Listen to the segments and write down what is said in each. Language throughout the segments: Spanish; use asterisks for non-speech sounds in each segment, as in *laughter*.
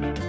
Bye.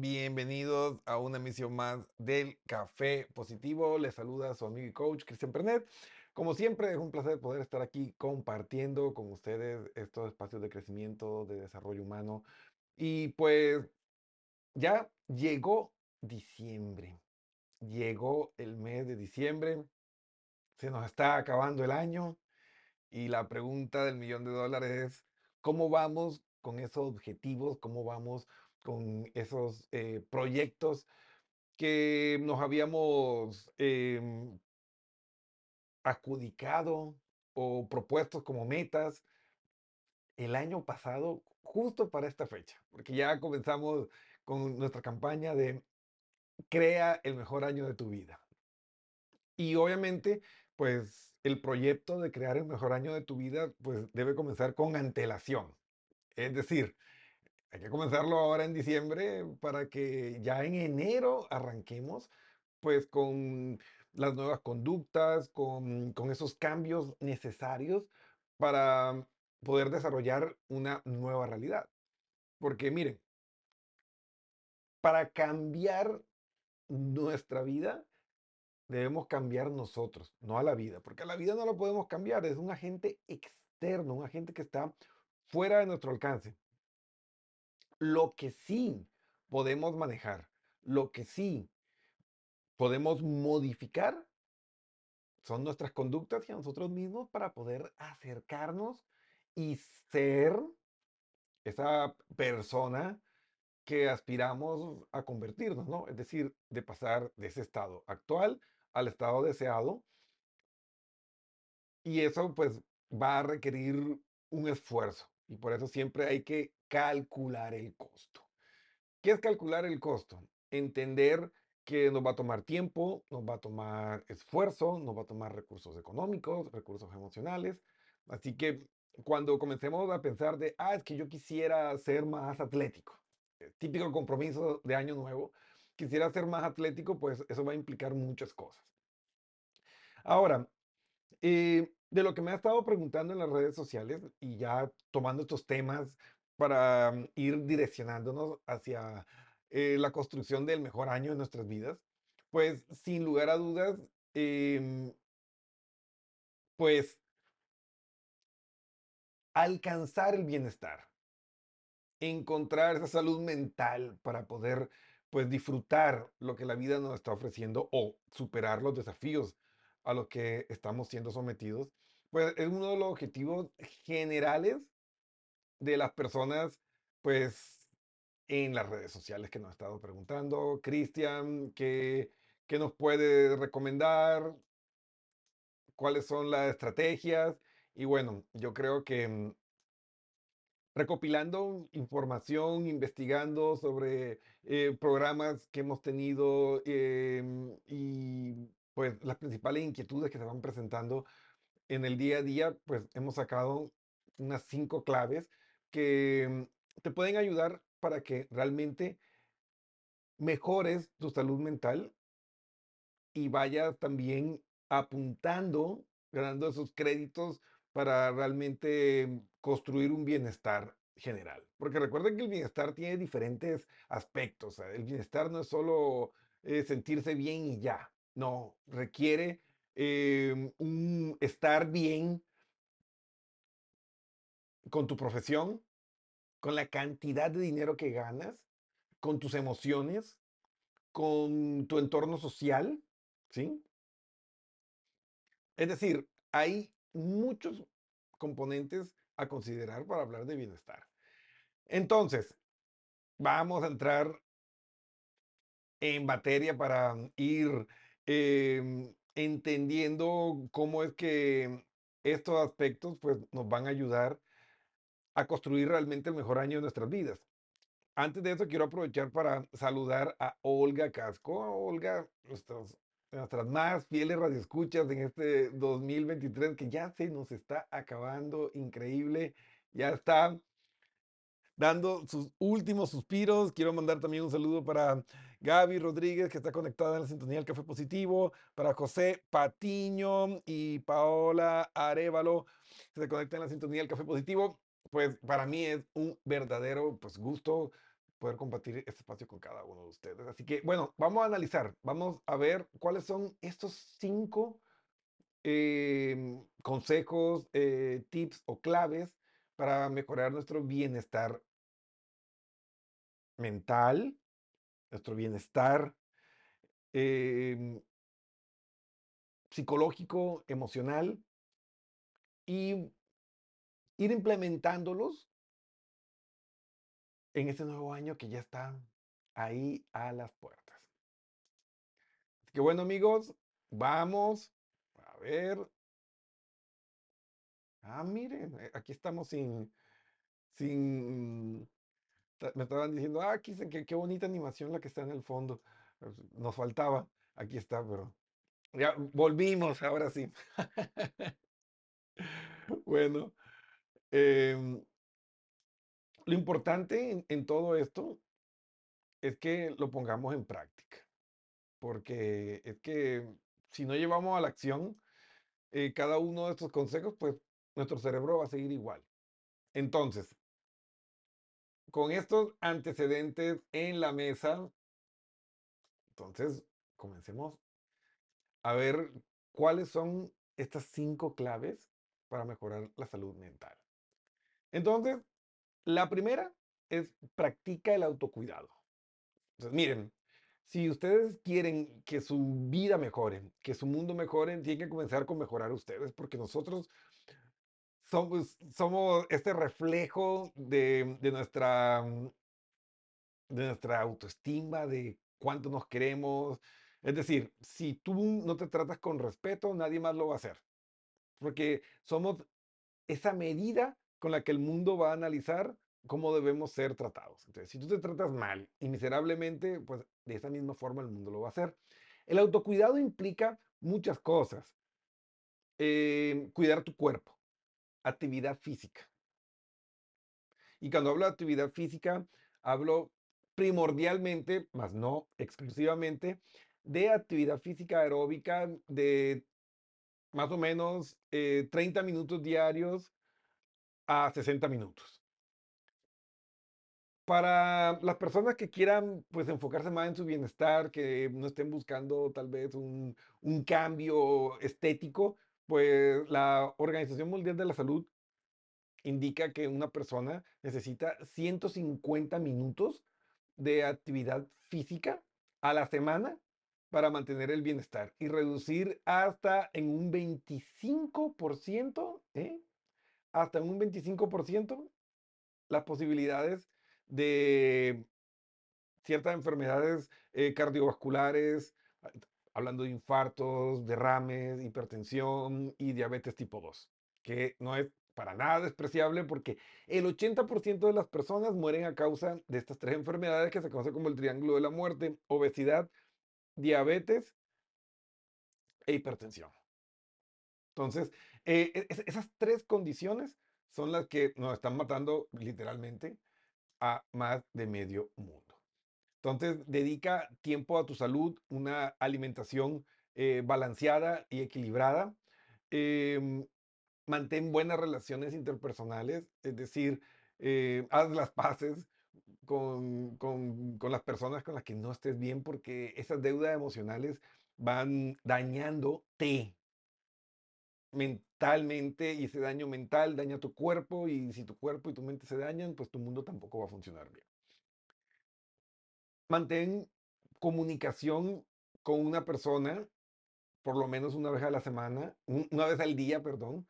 Bienvenidos a una emisión más del Café Positivo. Les saluda su amigo y coach Cristian Pernet. Como siempre, es un placer poder estar aquí compartiendo con ustedes estos espacios de crecimiento, de desarrollo humano. Y pues ya llegó diciembre. Llegó el mes de diciembre. Se nos está acabando el año. Y la pregunta del millón de dólares es, ¿cómo vamos con esos objetivos? ¿Cómo vamos con esos eh, proyectos que nos habíamos em, adjudicado o propuestos como metas el año pasado, justo para esta fecha, porque ya comenzamos con nuestra campaña de crea el mejor año de tu vida. Y obviamente, pues el proyecto de crear el mejor año de tu vida, pues debe comenzar con antelación. Es decir, hay que comenzarlo ahora en diciembre para que ya en enero arranquemos pues con las nuevas conductas, con, con esos cambios necesarios para poder desarrollar una nueva realidad. Porque miren, para cambiar nuestra vida, debemos cambiar nosotros, no a la vida, porque a la vida no lo podemos cambiar, es un agente externo, un agente que está fuera de nuestro alcance. Lo que sí podemos manejar, lo que sí podemos modificar, son nuestras conductas y a nosotros mismos para poder acercarnos y ser esa persona que aspiramos a convertirnos, ¿no? Es decir, de pasar de ese estado actual al estado deseado. Y eso pues va a requerir un esfuerzo. Y por eso siempre hay que calcular el costo. ¿Qué es calcular el costo? Entender que nos va a tomar tiempo, nos va a tomar esfuerzo, nos va a tomar recursos económicos, recursos emocionales. Así que cuando comencemos a pensar de, ah, es que yo quisiera ser más atlético, eh, típico compromiso de año nuevo, quisiera ser más atlético, pues eso va a implicar muchas cosas. Ahora, eh, de lo que me ha estado preguntando en las redes sociales y ya tomando estos temas para mm, ir direccionándonos hacia eh, la construcción del mejor año de nuestras vidas, pues sin lugar a dudas, em, pues alcanzar el bienestar, encontrar esa salud mental para poder pues disfrutar lo que la vida nos está ofreciendo o superar los desafíos a los que estamos siendo sometidos, pues es uno de los objetivos generales de las personas, pues en las redes sociales que nos ha estado preguntando. Cristian, ¿qué, ¿qué nos puede recomendar? ¿Cuáles son las estrategias? Y bueno, yo creo que mm, recopilando información, investigando sobre eh, programas que hemos tenido em, y pues las principales inquietudes que se van presentando en el día a día, pues hemos sacado unas cinco claves que mm, te pueden ayudar para que realmente mejores tu salud mental y vayas también apuntando, ganando esos créditos para realmente construir un bienestar general. Porque recuerden que el bienestar tiene diferentes aspectos. El bienestar no es solo eh, sentirse bien y ya. No, requiere em, estar bien con tu profesión, con la cantidad de dinero que ganas, con tus emociones, con tu entorno social, ¿sí? Es decir, hay muchos componentes a considerar para hablar de bienestar. Entonces, vamos a entrar en materia para ir em, entendiendo cómo es que estos aspectos pues, nos van a ayudar a construir realmente el mejor año de nuestras vidas. Antes de eso, quiero aprovechar para saludar a Olga Casco. Olga, nuestros nuestras más fieles radioescuchas en este 2023 que ya se nos está acabando, increíble, ya está dando sus últimos suspiros. Quiero mandar también un saludo para Gaby Rodríguez, que está conectada en la sintonía del Café Positivo, para José Patiño y Paola Arevalo, que se conectan en la sintonía del Café Positivo. Pues para mí es un verdadero pues, gusto poder compartir este espacio con cada uno de ustedes. Así que, bueno, vamos a analizar, vamos a ver cuáles son estos cinco em, consejos, eh, tips o claves para mejorar nuestro bienestar mental, nuestro bienestar em, psicológico, emocional y ir implementándolos en este nuevo año que ya está ahí a las puertas. Así que bueno amigos, vamos a ver. Ah, miren, eh, aquí estamos sin, sin, me estaban diciendo, ah, aquí qué, qué bonita animación la que está en el fondo. Pues, nos faltaba, aquí está, pero ya volvimos, ahora sí. *laughs* bueno, em, lo importante en, todo esto es que lo pongamos en práctica, porque es que si no llevamos a la acción eh, cada uno de estos consejos, pues nuestro cerebro va a seguir igual. Entonces, con estos antecedentes en la mesa, entonces comencemos a ver cuáles son estas cinco claves para mejorar la salud mental. Entonces, la primera es practica el autocuidado. Entonces, miren, si ustedes quieren que su vida mejore, que su mundo mejore, tienen que comenzar con mejorar ustedes, porque nosotros somos, este reflejo de, de, nuestra, de nuestra autoestima, de cuánto nos queremos. Es decir, si tú no te tratas con respeto, nadie más lo va a hacer. Porque somos esa medida con la que el mundo va a analizar cómo debemos ser tratados. Entonces, si tú te tratas mal y miserablemente, pues de esa misma forma el mundo lo va a hacer. El autocuidado implica muchas cosas. Eh, cuidar tu cuerpo, actividad física. Y cuando hablo de actividad física, hablo primordialmente, más no exclusivamente, de actividad física aeróbica de más o menos 30 eh, minutos diarios a 60 minutos. Para las personas que quieran pues enfocarse más en su bienestar, que no estén buscando tal vez un, un cambio estético, pues la Organización Mundial de la Salud indica que una persona necesita 150 minutos de actividad física a la semana para mantener el bienestar y reducir hasta en un 25%, ¿eh? Hasta un 25% las posibilidades de ciertas enfermedades eh, cardiovasculares, hablando de infartos, derrames, hipertensión y diabetes tipo 2, que no es para nada despreciable porque el 80% de las personas mueren a causa de estas tres enfermedades que se conocen como el triángulo de la muerte, obesidad, diabetes e hipertensión. Entonces, eh, e, esas tres condiciones son las que nos están matando literalmente a más de medio mundo. Entonces, dedica tiempo a tu salud, una alimentación eh, balanceada y equilibrada. Em, mantén buenas relaciones interpersonales, es decir, eh, haz las paces con, con, con, las personas con las que no estés bien, porque esas deudas emocionales van dañándote mentalmente y ese daño mental daña tu cuerpo y si tu cuerpo y tu mente se dañan, pues tu mundo tampoco va a funcionar bien. Mantén comunicación con una persona por lo menos una vez a la semana, una vez al día, perdón,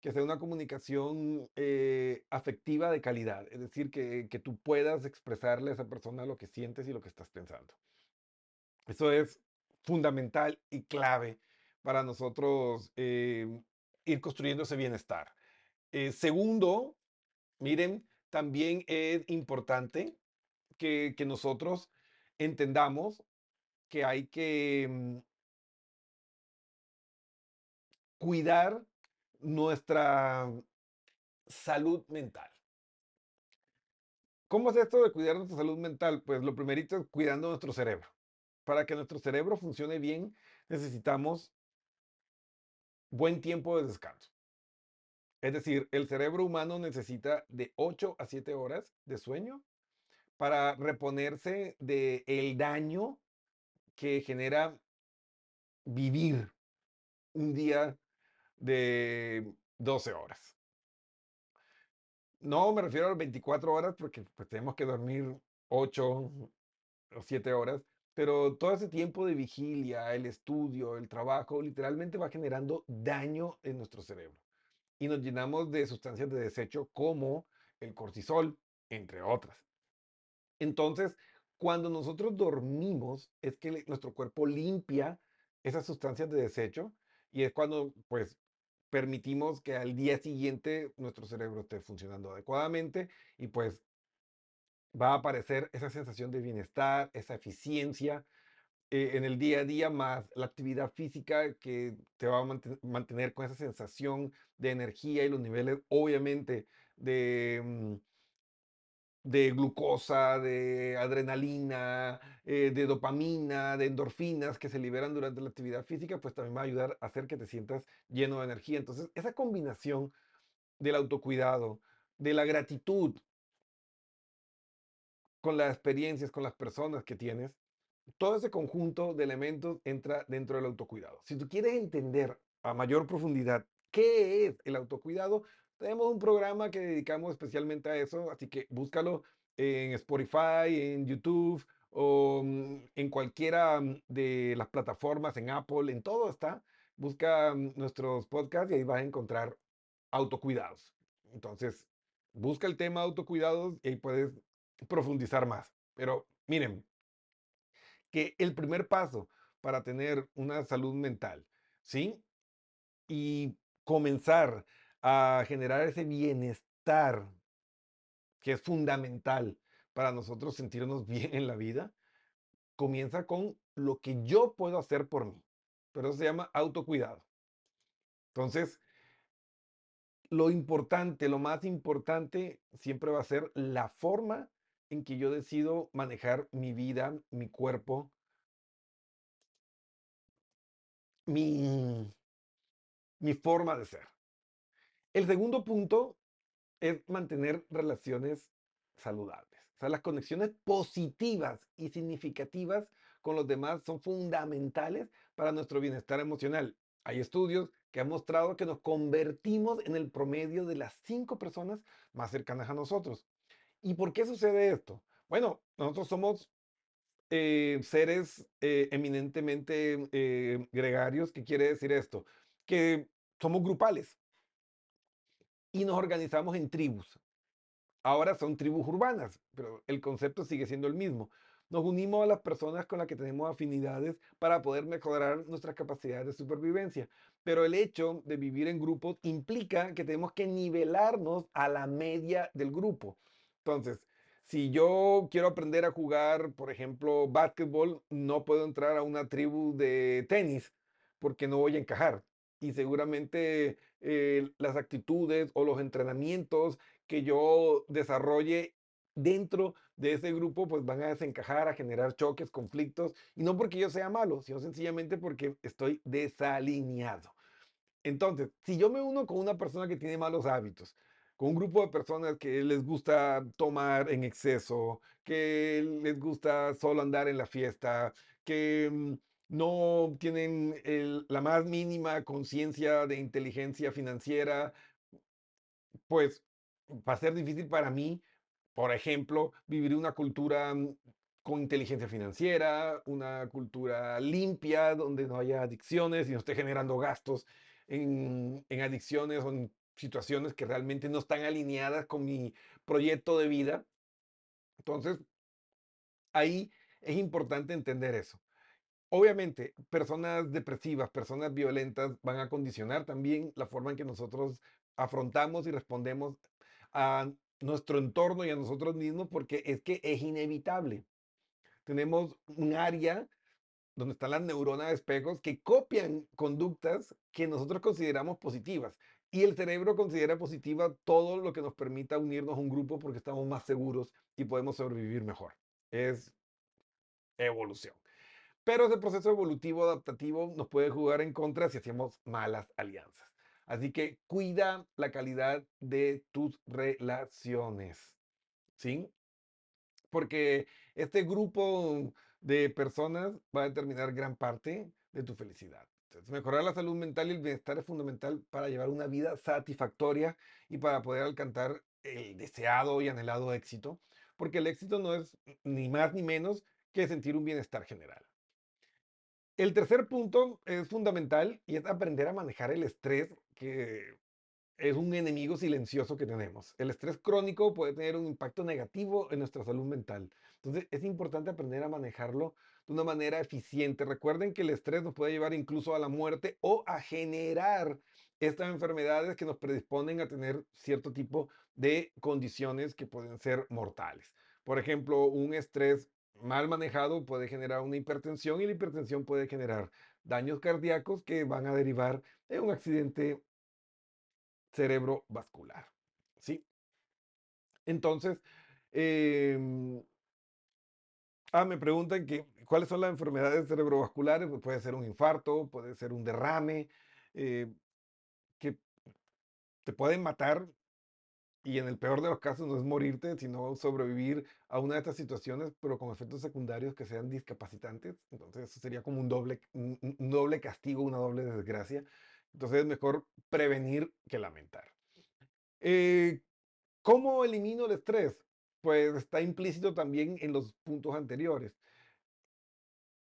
que sea una comunicación eh, afectiva de calidad, es decir, que, que tú puedas expresarle a esa persona lo que sientes y lo que estás pensando. Eso es fundamental y clave para nosotros eh, ir construyendo ese bienestar. Eh, segundo, miren, también es importante que, nosotros entendamos que hay que mm, cuidar nuestra salud mental. ¿Cómo es esto de cuidar nuestra salud mental? Pues lo primerito es cuidando nuestro cerebro. Para que nuestro cerebro funcione bien, necesitamos buen tiempo de descanso. Es decir, el cerebro humano necesita de 8 a 7 horas de sueño para reponerse de el daño que genera vivir un día de 12 horas. No me refiero a las 24 horas porque pues, tenemos que dormir 8 o 7 horas, pero todo ese tiempo de vigilia, el estudio, el trabajo, literalmente va generando daño en nuestro cerebro. Y nos llenamos de sustancias de desecho como el cortisol, entre otras. Entonces, cuando nosotros dormimos, es que nuestro cuerpo limpia esas sustancias de desecho y es cuando, pues, permitimos que al día siguiente nuestro cerebro esté funcionando adecuadamente y pues va a aparecer esa sensación de bienestar, esa eficiencia eh, en el día a día, más la actividad física que te va a mantener con esa sensación de energía y los niveles, obviamente, de... Mm, glucosa, de adrenalina, eh, de dopamina, de endorfinas que se liberan durante la actividad física, pues también va a ayudar a hacer que te sientas lleno de energía. Entonces, esa combinación del autocuidado, de la gratitud con las experiencias, con las personas que tienes, todo ese conjunto de elementos entra dentro del autocuidado. Si tú quieres entender a mayor profundidad qué es el autocuidado, tenemos un programa que dedicamos especialmente a eso, así que búscalo en Spotify, en YouTube o mm, en cualquiera mm, de las plataformas, en Apple, en todo está. Busca mm, nuestros podcasts y ahí vas a encontrar autocuidados. Entonces, busca el tema autocuidados y ahí puedes profundizar más. Pero miren, que el primer paso para tener una salud mental, ¿sí? Y comenzar a generar ese bienestar que es fundamental para nosotros sentirnos *laughs* bien en la vida, comienza con lo que yo puedo hacer por mí. Pero eso se llama autocuidado. Entonces, lo importante, lo más importante siempre va a ser la forma en que yo decido manejar mi vida, mi cuerpo, mi, mi forma de ser. El segundo punto es mantener relaciones saludables. O sea, las conexiones positivas y significativas con los demás son fundamentales para nuestro bienestar emocional. Hay estudios que han mostrado que nos convertimos en el promedio de las cinco personas más cercanas a nosotros. ¿Y por qué sucede esto? Bueno, nosotros somos eh, seres eh, eminentemente eh, gregarios. ¿Qué quiere decir esto? Que somos grupales y nos organizamos en tribus. Ahora son tribus urbanas, pero el concepto sigue siendo el mismo. Nos unimos a las personas con las que tenemos afinidades para poder mejorar nuestras capacidades de supervivencia. Pero el hecho de vivir en grupos implica que tenemos que nivelarnos a la media del grupo. Entonces, si yo quiero aprender a jugar, por ejemplo, básquetbol, no puedo entrar a una tribu de tenis porque no voy a encajar y seguramente eh, las actitudes o los entrenamientos que yo desarrolle dentro de ese grupo pues van a desencajar, a generar choques, conflictos, y no porque yo sea malo, sino sencillamente porque estoy desalineado. Entonces, si yo me uno con una persona que tiene malos hábitos, con un grupo de personas que les gusta tomar en exceso, que les gusta solo andar en la fiesta, que mm, no tienen la más mínima conciencia de inteligencia financiera, pues va a ser difícil para mí, por ejemplo, vivir una cultura mm, con inteligencia financiera, una cultura limpia, donde no haya adicciones y no esté generando gastos en, en adicciones o en situaciones que realmente no están alineadas con mi proyecto de vida. Entonces, ahí es importante entender eso. Obviamente, personas depresivas, personas violentas van a condicionar también la forma en que nosotros afrontamos y respondemos a nuestro entorno y a nosotros mismos porque es que es inevitable. Tenemos un área donde están las neuronas de espejos que copian conductas que nosotros consideramos positivas. Y el cerebro considera positiva todo lo que nos permita unirnos a un grupo porque estamos más seguros y podemos sobrevivir mejor. Es evolución. Pero ese proceso evolutivo adaptativo nos puede jugar en contra si hacemos malas alianzas. Así que cuida la calidad de tus relaciones. ¿Sí? porque este grupo de personas va a determinar gran parte de tu felicidad. Mejorar la salud mental y el bienestar es fundamental para llevar una vida satisfactoria y para poder alcanzar el deseado y anhelado éxito, porque el éxito no es ni más ni menos que sentir un bienestar general. El tercer punto es fundamental y es aprender a manejar el estrés, que es un enemigo silencioso que tenemos. El estrés crónico puede tener un impacto negativo en nuestra salud mental. Entonces es importante aprender a manejarlo de una manera eficiente. Recuerden que el estrés nos puede llevar incluso a la muerte o a generar estas enfermedades que nos predisponen a tener cierto tipo de condiciones que pueden ser mortales. Por ejemplo, un estrés mal manejado puede generar una hipertensión y la hipertensión puede generar daños cardíacos que van a derivar en un accidente cerebrovascular. ¿Sí? Entonces, em, ah, me preguntan que, cuáles son las enfermedades cerebrovasculares. Pues puede ser un infarto, puede ser un derrame, eh, que te pueden matar y en el peor de los casos no es morirte, sino sobrevivir a una de estas situaciones, pero con efectos secundarios que sean discapacitantes. Entonces eso sería como un doble, un, doble castigo, una doble desgracia. Entonces es mejor prevenir que lamentar. Eh, ¿Cómo elimino el estrés? Pues está implícito también en los puntos anteriores.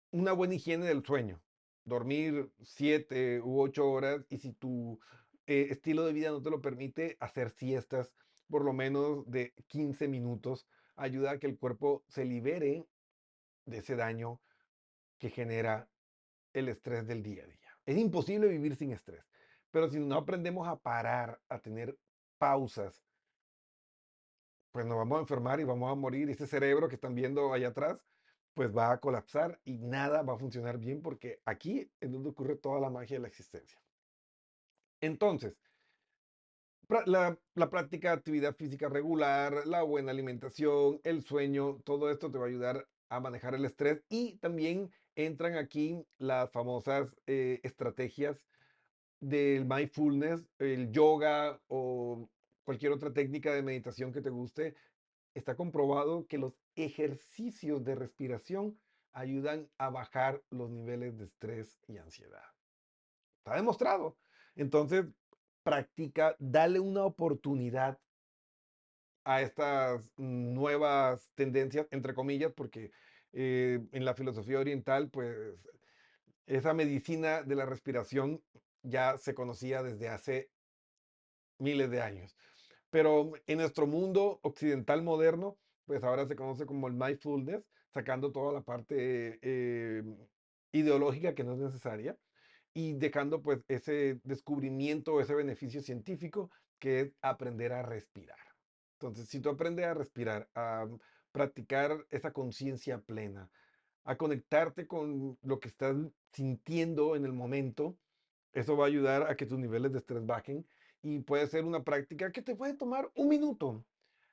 Una buena higiene del sueño. Dormir siete u ocho horas y si tu eh, estilo de vida no te lo permite, hacer siestas por lo menos de 15 minutos ayuda a que el cuerpo se libere de ese daño que genera el estrés del día a día. Es imposible vivir sin estrés, pero si no aprendemos a parar, a tener pausas, pues nos vamos a enfermar y vamos a morir. Ese cerebro que están viendo allá atrás, pues va a colapsar y nada va a funcionar bien porque aquí es donde ocurre toda la magia de la existencia. Entonces, la, práctica de actividad física regular, la buena alimentación, el sueño, todo esto te va a ayudar a manejar el estrés y también entran aquí las famosas eh, estrategias del mindfulness, el yoga o cualquier otra técnica de meditación que te guste. Está comprobado que los ejercicios de respiración ayudan a bajar los niveles de estrés y ansiedad. Está demostrado. Entonces, practica, dale una oportunidad a estas nuevas tendencias, entre comillas, porque eh, en la filosofía oriental, pues esa medicina de la respiración ya se conocía desde hace miles de años. Pero en nuestro mundo occidental moderno, pues ahora se conoce como el mindfulness, sacando toda la parte eh, ideológica que no es necesaria y dejando pues ese descubrimiento, ese beneficio científico que es aprender a respirar. Entonces, si tú aprendes a respirar, a practicar esa conciencia plena, a conectarte con lo que estás sintiendo en el momento, eso va a ayudar a que tus niveles de estrés bajen y puede ser una práctica que te puede tomar un minuto.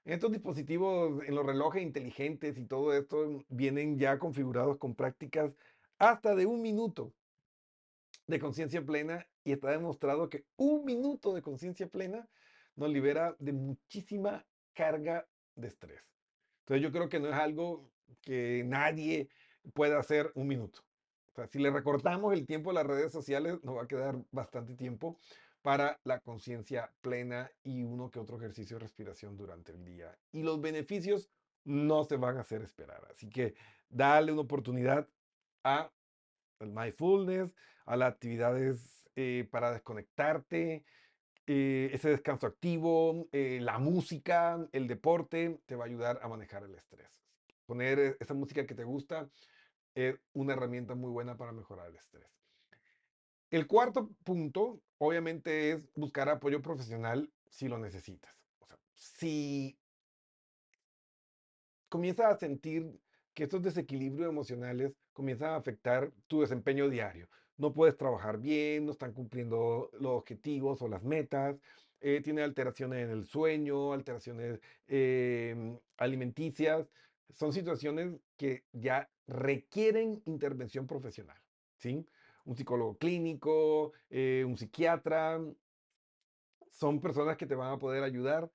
Estos dispositivos en los relojes inteligentes y todo esto vienen ya configurados con prácticas hasta de un minuto de conciencia plena y está demostrado que un minuto de conciencia plena nos libera de muchísima carga de estrés. Entonces yo creo que no es algo que nadie pueda hacer un minuto. Si le recortamos el tiempo a las redes sociales, nos va a quedar bastante tiempo para la conciencia plena y uno que otro ejercicio de respiración durante el día. Y los beneficios no se van a hacer esperar. Así que dale una oportunidad a el mindfulness, a las actividades eh, para desconectarte, eh, ese descanso activo, eh, la música, el deporte, te va a ayudar a manejar el estrés. Poner esa música que te gusta es una herramienta muy buena para mejorar el estrés. El cuarto punto, obviamente, es buscar apoyo profesional si lo necesitas. Si comienzas a sentir que estos desequilibrios emocionales comienzan a afectar tu desempeño diario. No puedes trabajar bien, no están cumpliendo los objetivos o las metas, eh, tiene alteraciones en el sueño, alteraciones em, alimenticias. Son situaciones que ya requieren intervención profesional, ¿sí? Un psicólogo clínico, eh, un psiquiatra, son personas que te van a poder ayudar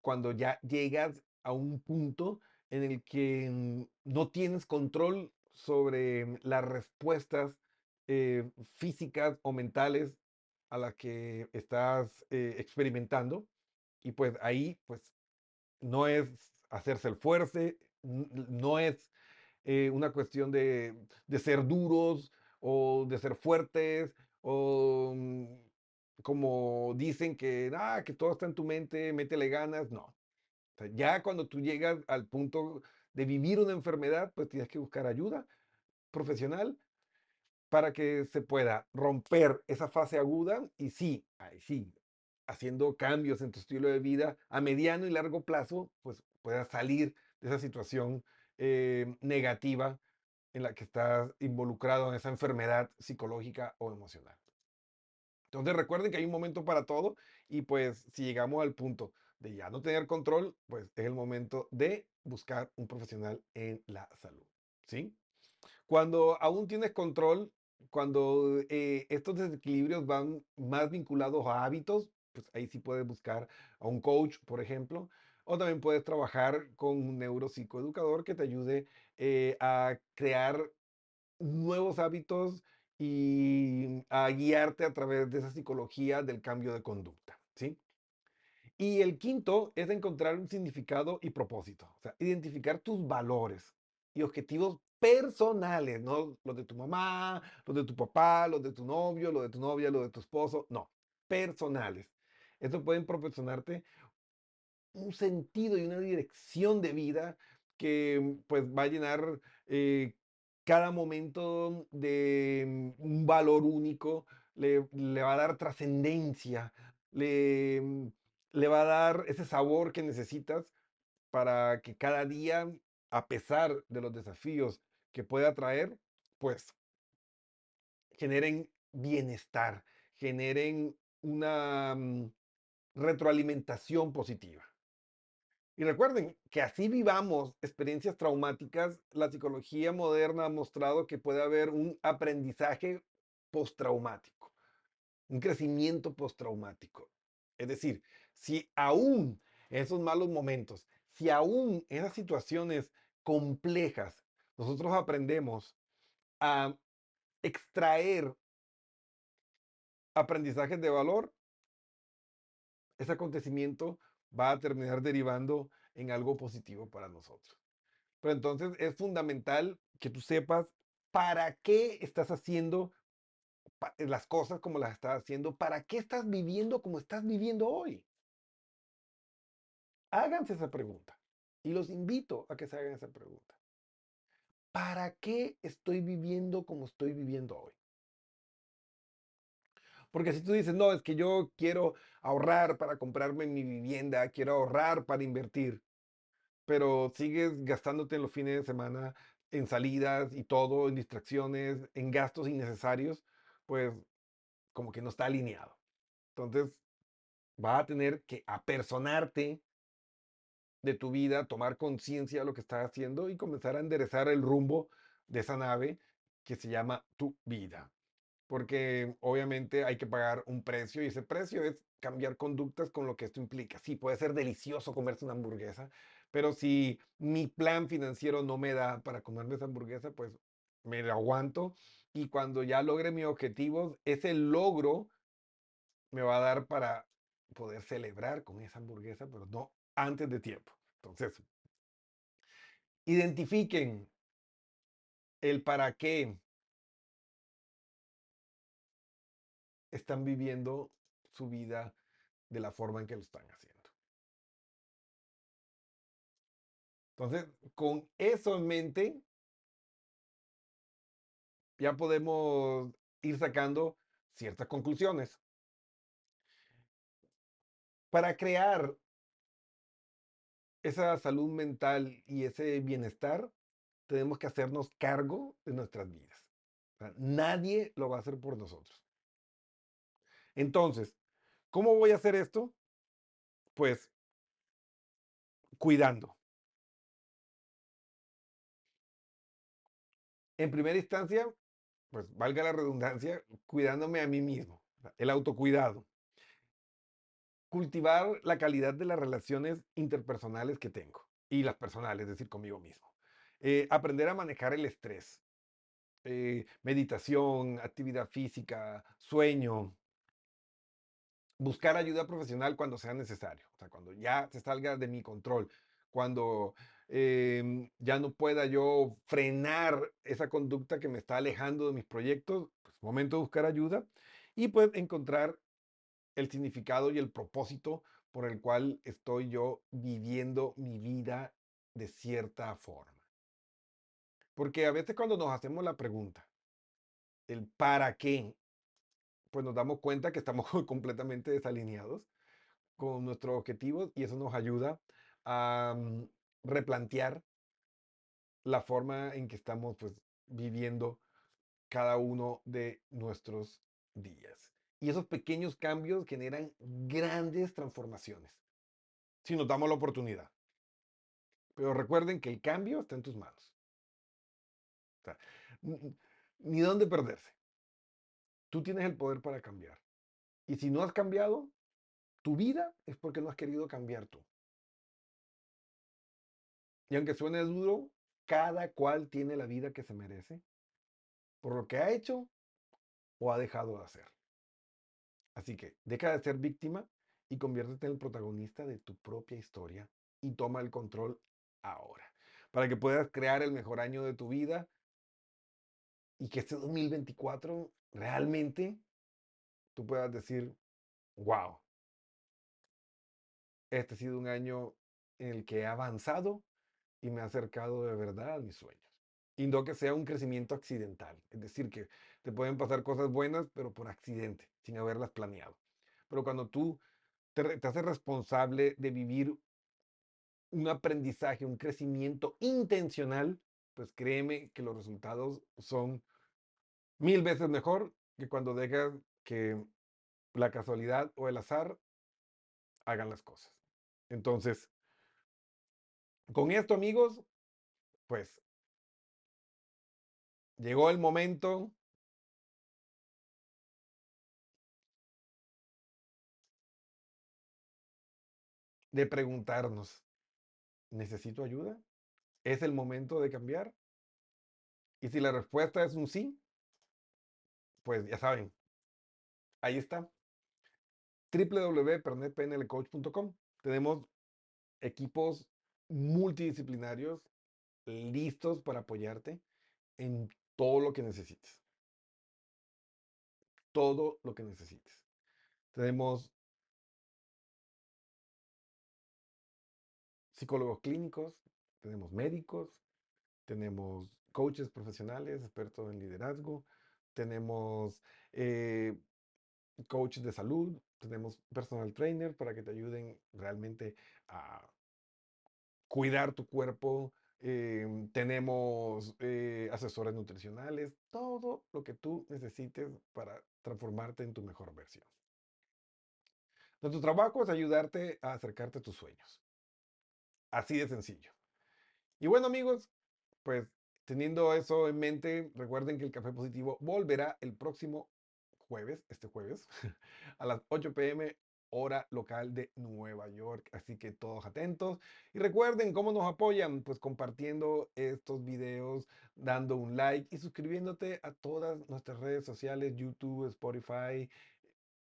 cuando ya llegas a un punto en el que mm, no tienes control sobre las respuestas eh, físicas o mentales a las que estás eh, experimentando. Y pues ahí, pues, no es hacerse el fuerte, no es una cuestión de, de, ser duros o de ser fuertes o mm, como dicen que, ah, que todo está en tu mente, métele ganas. No, ya cuando tú llegas al punto de vivir una enfermedad, pues tienes que buscar ayuda profesional para que se pueda romper esa fase aguda y sí, ahí sí, haciendo cambios en tu estilo de vida a mediano y largo plazo, pues puedas salir de esa situación eh, negativa en la que estás involucrado en esa enfermedad psicológica o emocional. Entonces recuerden que hay un momento para todo y pues si llegamos al punto de ya no tener control, pues es el momento de buscar un profesional en la salud. ¿Sí? Cuando aún tienes control, cuando eh, estos desequilibrios van más vinculados a hábitos, pues ahí sí puedes buscar a un coach, por ejemplo, o también puedes trabajar con un neuropsicoeducador que te ayude eh, a crear nuevos hábitos y a guiarte a través de esa psicología del cambio de conducta, ¿sí? Y el quinto es encontrar un significado y propósito, identificar tus valores y objetivos personales, no los de tu mamá, los de tu papá, los de tu novio, los de tu novia, los de tu esposo, no, personales. Eso pueden proporcionarte un sentido y una dirección de vida que pues va a llenar eh, cada momento de un valor único, le, va a dar trascendencia, le le va a dar ese sabor que necesitas para que cada día, a pesar de los desafíos que pueda traer, pues generen bienestar, generen una mm, retroalimentación positiva. Y recuerden que así vivamos experiencias traumáticas, la psicología moderna ha mostrado que puede haber un aprendizaje postraumático, un crecimiento postraumático. Es decir, si aún esos malos momentos, si aún esas situaciones complejas, nosotros aprendemos a extraer aprendizajes de valor, ese acontecimiento va a terminar derivando en algo positivo para nosotros. Pero entonces es fundamental que tú sepas para qué estás haciendo las cosas como las estás haciendo, para qué estás viviendo como estás viviendo hoy. Háganse esa pregunta. Y los invito a que se hagan esa pregunta. ¿Para qué estoy viviendo como estoy viviendo hoy? Porque si tú dices, no, es que yo quiero ahorrar para comprarme mi vivienda, quiero ahorrar para invertir, pero sigues gastándote los fines de semana en salidas y todo, en distracciones, en gastos innecesarios, pues como que no está alineado. Entonces, va a tener que apersonarte de tu vida, tomar conciencia de lo que estás haciendo y comenzar a enderezar el rumbo de esa nave que se llama tu vida. Porque obviamente hay que pagar un precio y ese precio es cambiar conductas con lo que esto implica. Sí, puede ser delicioso comerse una hamburguesa, pero si mi plan financiero no me da para comerme esa hamburguesa, pues me la aguanto y cuando ya logre mis objetivos, ese logro me va a dar para poder celebrar con esa hamburguesa, pero no antes de tiempo. Entonces, identifiquen el para qué están viviendo su vida de la forma en que lo están haciendo. Entonces, con eso en mente, ya podemos ir sacando ciertas conclusiones. Para crear esa salud mental y ese bienestar, tenemos que hacernos cargo de nuestras vidas. nadie lo va a hacer por nosotros. Entonces, ¿cómo voy a hacer esto? Pues cuidando. En primera instancia, pues valga la redundancia, cuidándome a mí mismo, el autocuidado cultivar la calidad de las relaciones interpersonales que tengo. y las personales, es decir, conmigo mismo. Eh, aprender a manejar el estrés, eh, meditación, actividad física, sueño, buscar ayuda profesional cuando sea necesario, o sea, cuando ya se salga de mi control, cuando em, ya no pueda yo frenar esa conducta que me está alejando de mis proyectos, pues momento de buscar ayuda y pues encontrar el significado y el propósito por el cual estoy yo viviendo mi vida de cierta forma. Porque a veces cuando nos hacemos la pregunta, el para qué, pues nos damos cuenta que estamos *laughs* completamente desalineados con nuestros objetivos y eso nos ayuda a mm, replantear la forma en que estamos pues viviendo cada uno de nuestros días. Y esos pequeños cambios generan grandes transformaciones, si nos damos la oportunidad. Pero recuerden que el cambio está en tus manos. ni dónde perderse. Tú tienes el poder para cambiar. Y si no has cambiado tu vida, es porque no has querido cambiar tú. Y aunque suene duro, cada cual tiene la vida que se merece por lo que ha hecho o ha dejado de hacer. Así que deja de ser víctima y conviértete en el protagonista de tu propia historia y toma el control ahora, para que puedas crear el mejor año de tu vida y que este 2024 realmente tú puedas decir, wow, este ha sido un año en el que he avanzado y me ha acercado de verdad a mis sueños. Y no que sea un crecimiento accidental, es decir, que te pueden pasar cosas buenas, pero por accidente, sin haberlas planeado. Pero cuando tú te, te haces responsable de vivir un aprendizaje, un crecimiento intencional, pues créeme que los resultados son mil veces mejor que cuando dejas que la casualidad o el azar hagan las cosas. Entonces, con esto, amigos, pues llegó el momento de preguntarnos, ¿necesito ayuda? ¿Es el momento de cambiar? Y si la respuesta es un sí, pues ya saben, ahí está. www.pernetpnlcoach.com. Tenemos equipos multidisciplinarios listos para apoyarte en todo lo que necesites. Todo lo que necesites. Tenemos psicólogos clínicos, tenemos médicos, tenemos coaches profesionales, expertos en liderazgo, tenemos eh, coaches de salud, tenemos personal trainer para que te ayuden realmente a cuidar tu cuerpo, em, tenemos eh, asesores nutricionales, todo lo que tú necesites para transformarte en tu mejor versión. Nuestro trabajo es ayudarte a acercarte a tus sueños. Así de sencillo. Y bueno amigos, pues teniendo eso en mente, recuerden que el Café Positivo volverá el próximo jueves, este jueves, *laughs* a las 8 pm hora local de Nueva York. Así que todos atentos. Y recuerden cómo nos apoyan, pues compartiendo estos videos, dando un like y suscribiéndote a todas nuestras redes sociales, YouTube, Spotify,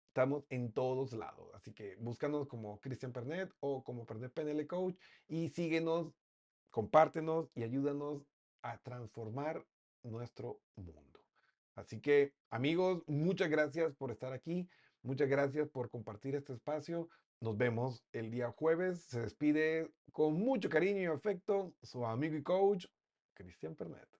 Estamos en todos lados, así que búscanos como Cristian Pernet o como Pernet PNL Coach y síguenos, compártenos y ayúdanos a transformar nuestro mundo. Así que amigos, muchas gracias por estar aquí, muchas gracias por compartir este espacio. Nos vemos el día jueves. Se despide con mucho cariño y afecto su amigo y coach, Cristian Pernet.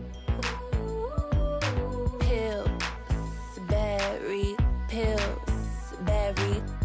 We.